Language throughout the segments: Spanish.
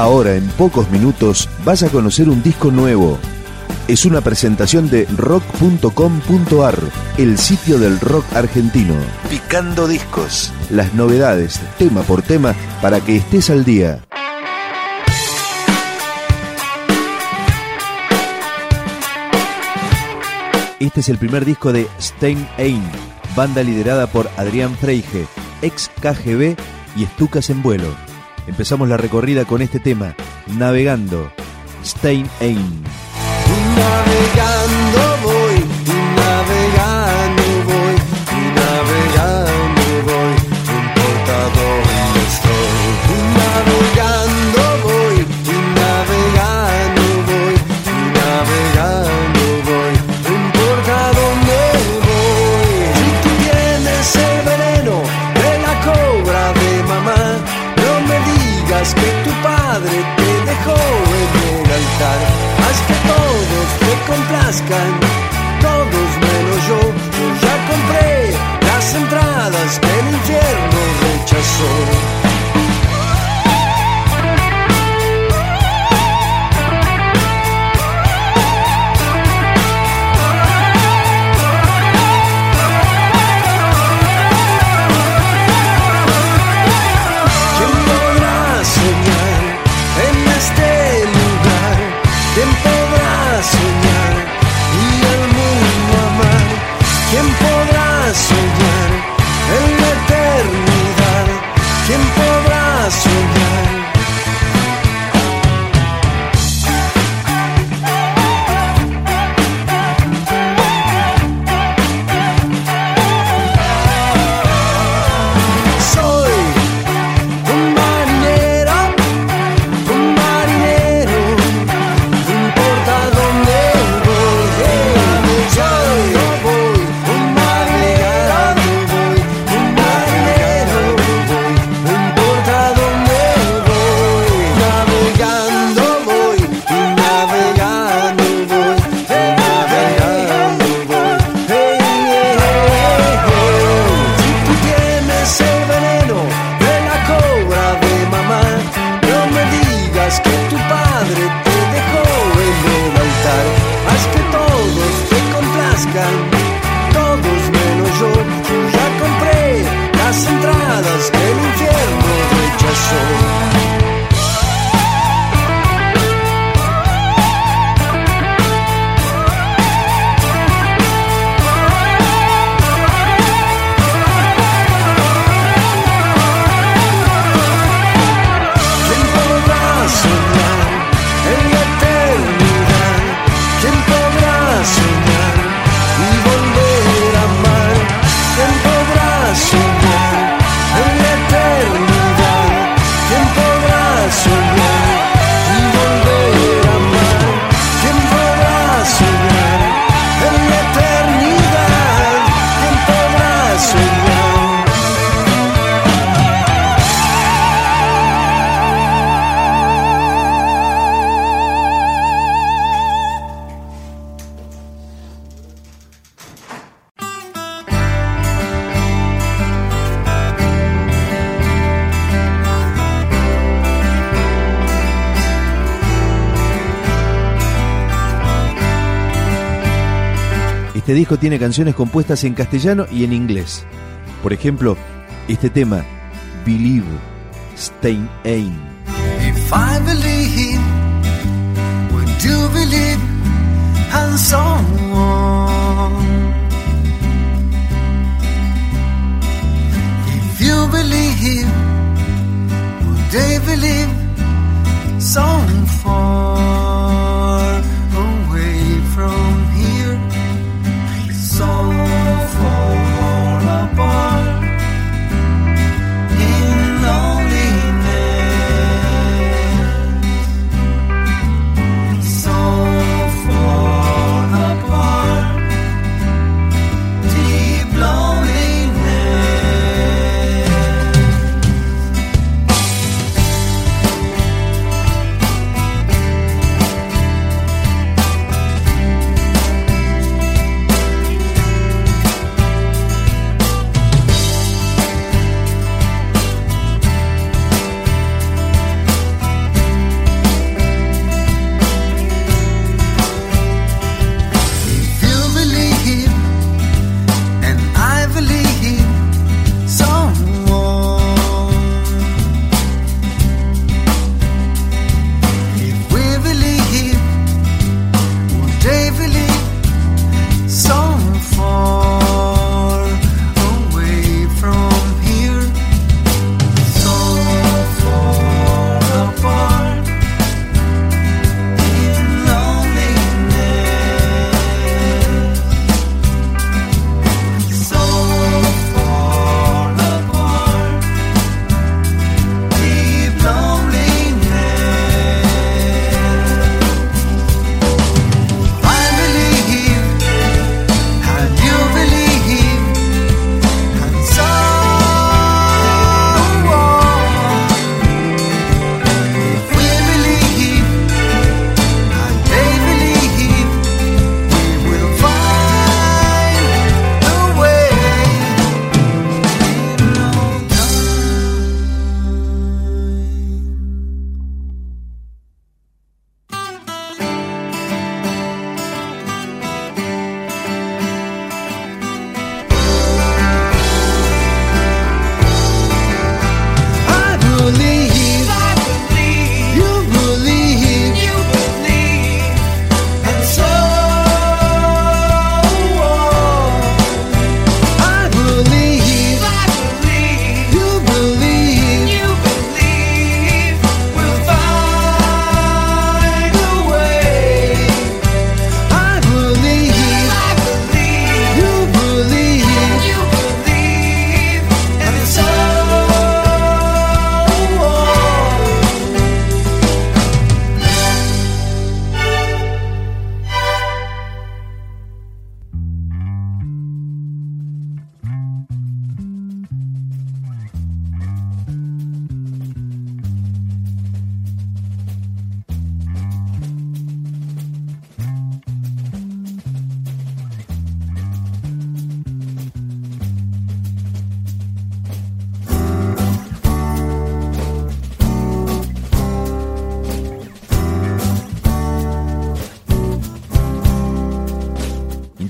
Ahora, en pocos minutos, vas a conocer un disco nuevo. Es una presentación de rock.com.ar, el sitio del rock argentino. Picando discos. Las novedades, tema por tema, para que estés al día. Este es el primer disco de Stein Ein, banda liderada por Adrián Freige, ex KGB y Estucas en vuelo. Empezamos la recorrida con este tema, Navegando, Stein Ein. Navegando que tu padre te dejó en el altar. Haz que todos te complazcan, todos menos yo. Yo ya compré las entradas que el infierno rechazó. Este disco tiene canciones compuestas en castellano y en inglés. Por ejemplo, este tema, Believe, Stein believe? And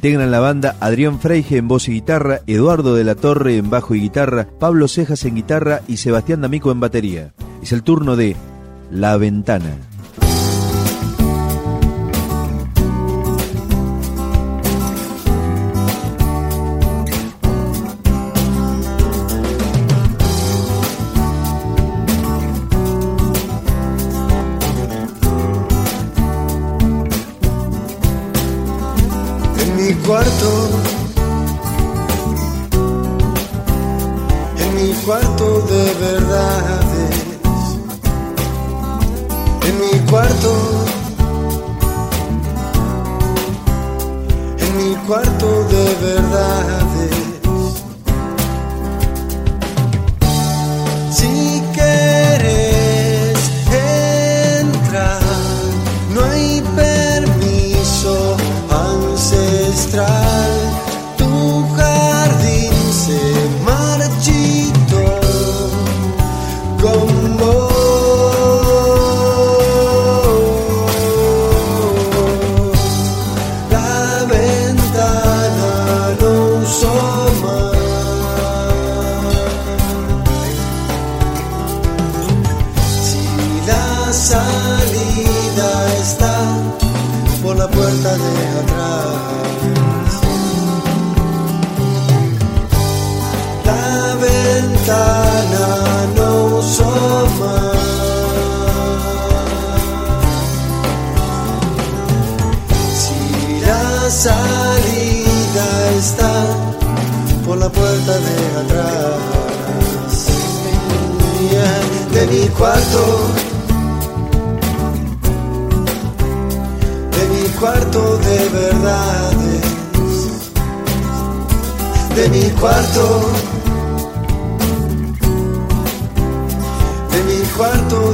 Integran la banda Adrián Freige en voz y guitarra, Eduardo de la Torre en bajo y guitarra, Pablo Cejas en guitarra y Sebastián D'Amico en batería. Es el turno de La Ventana. Cuarto, en mi cuarto de verdades, en mi cuarto, en mi cuarto de verdades. No usó más. Si la salida está por la puerta de atrás. De mi cuarto. de mi cuarto de verdades, de mi cuarto, cuarto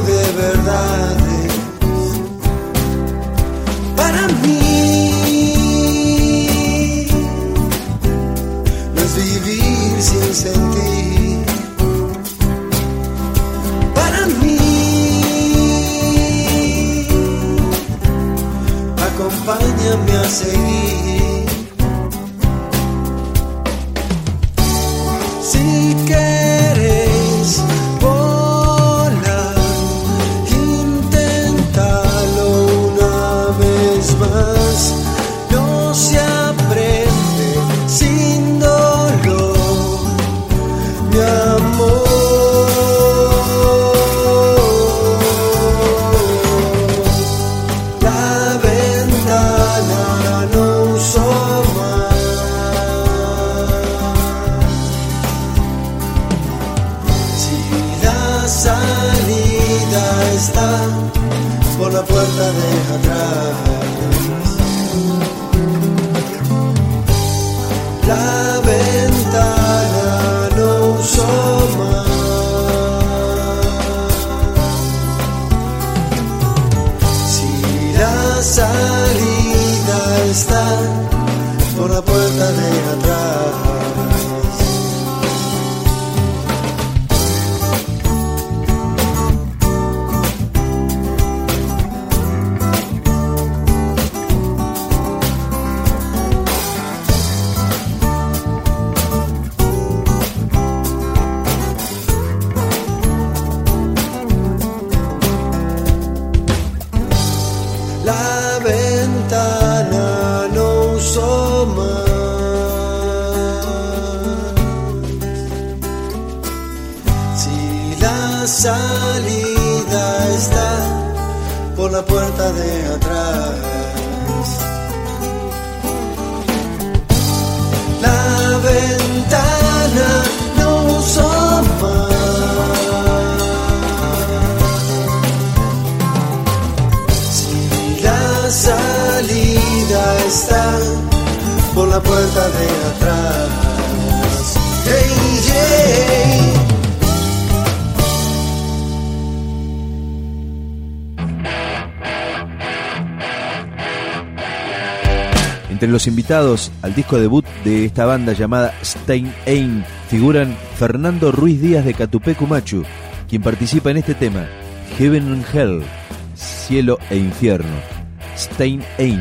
está por la puerta de atrás. Salida está por la puerta de atrás. La ventana no más. Si la salida está por la puerta de atrás. Entre los invitados al disco debut de esta banda llamada Stein Ein figuran Fernando Ruiz Díaz de Catupecu Machu, quien participa en este tema, Heaven and Hell, Cielo e Infierno. Stein Ein.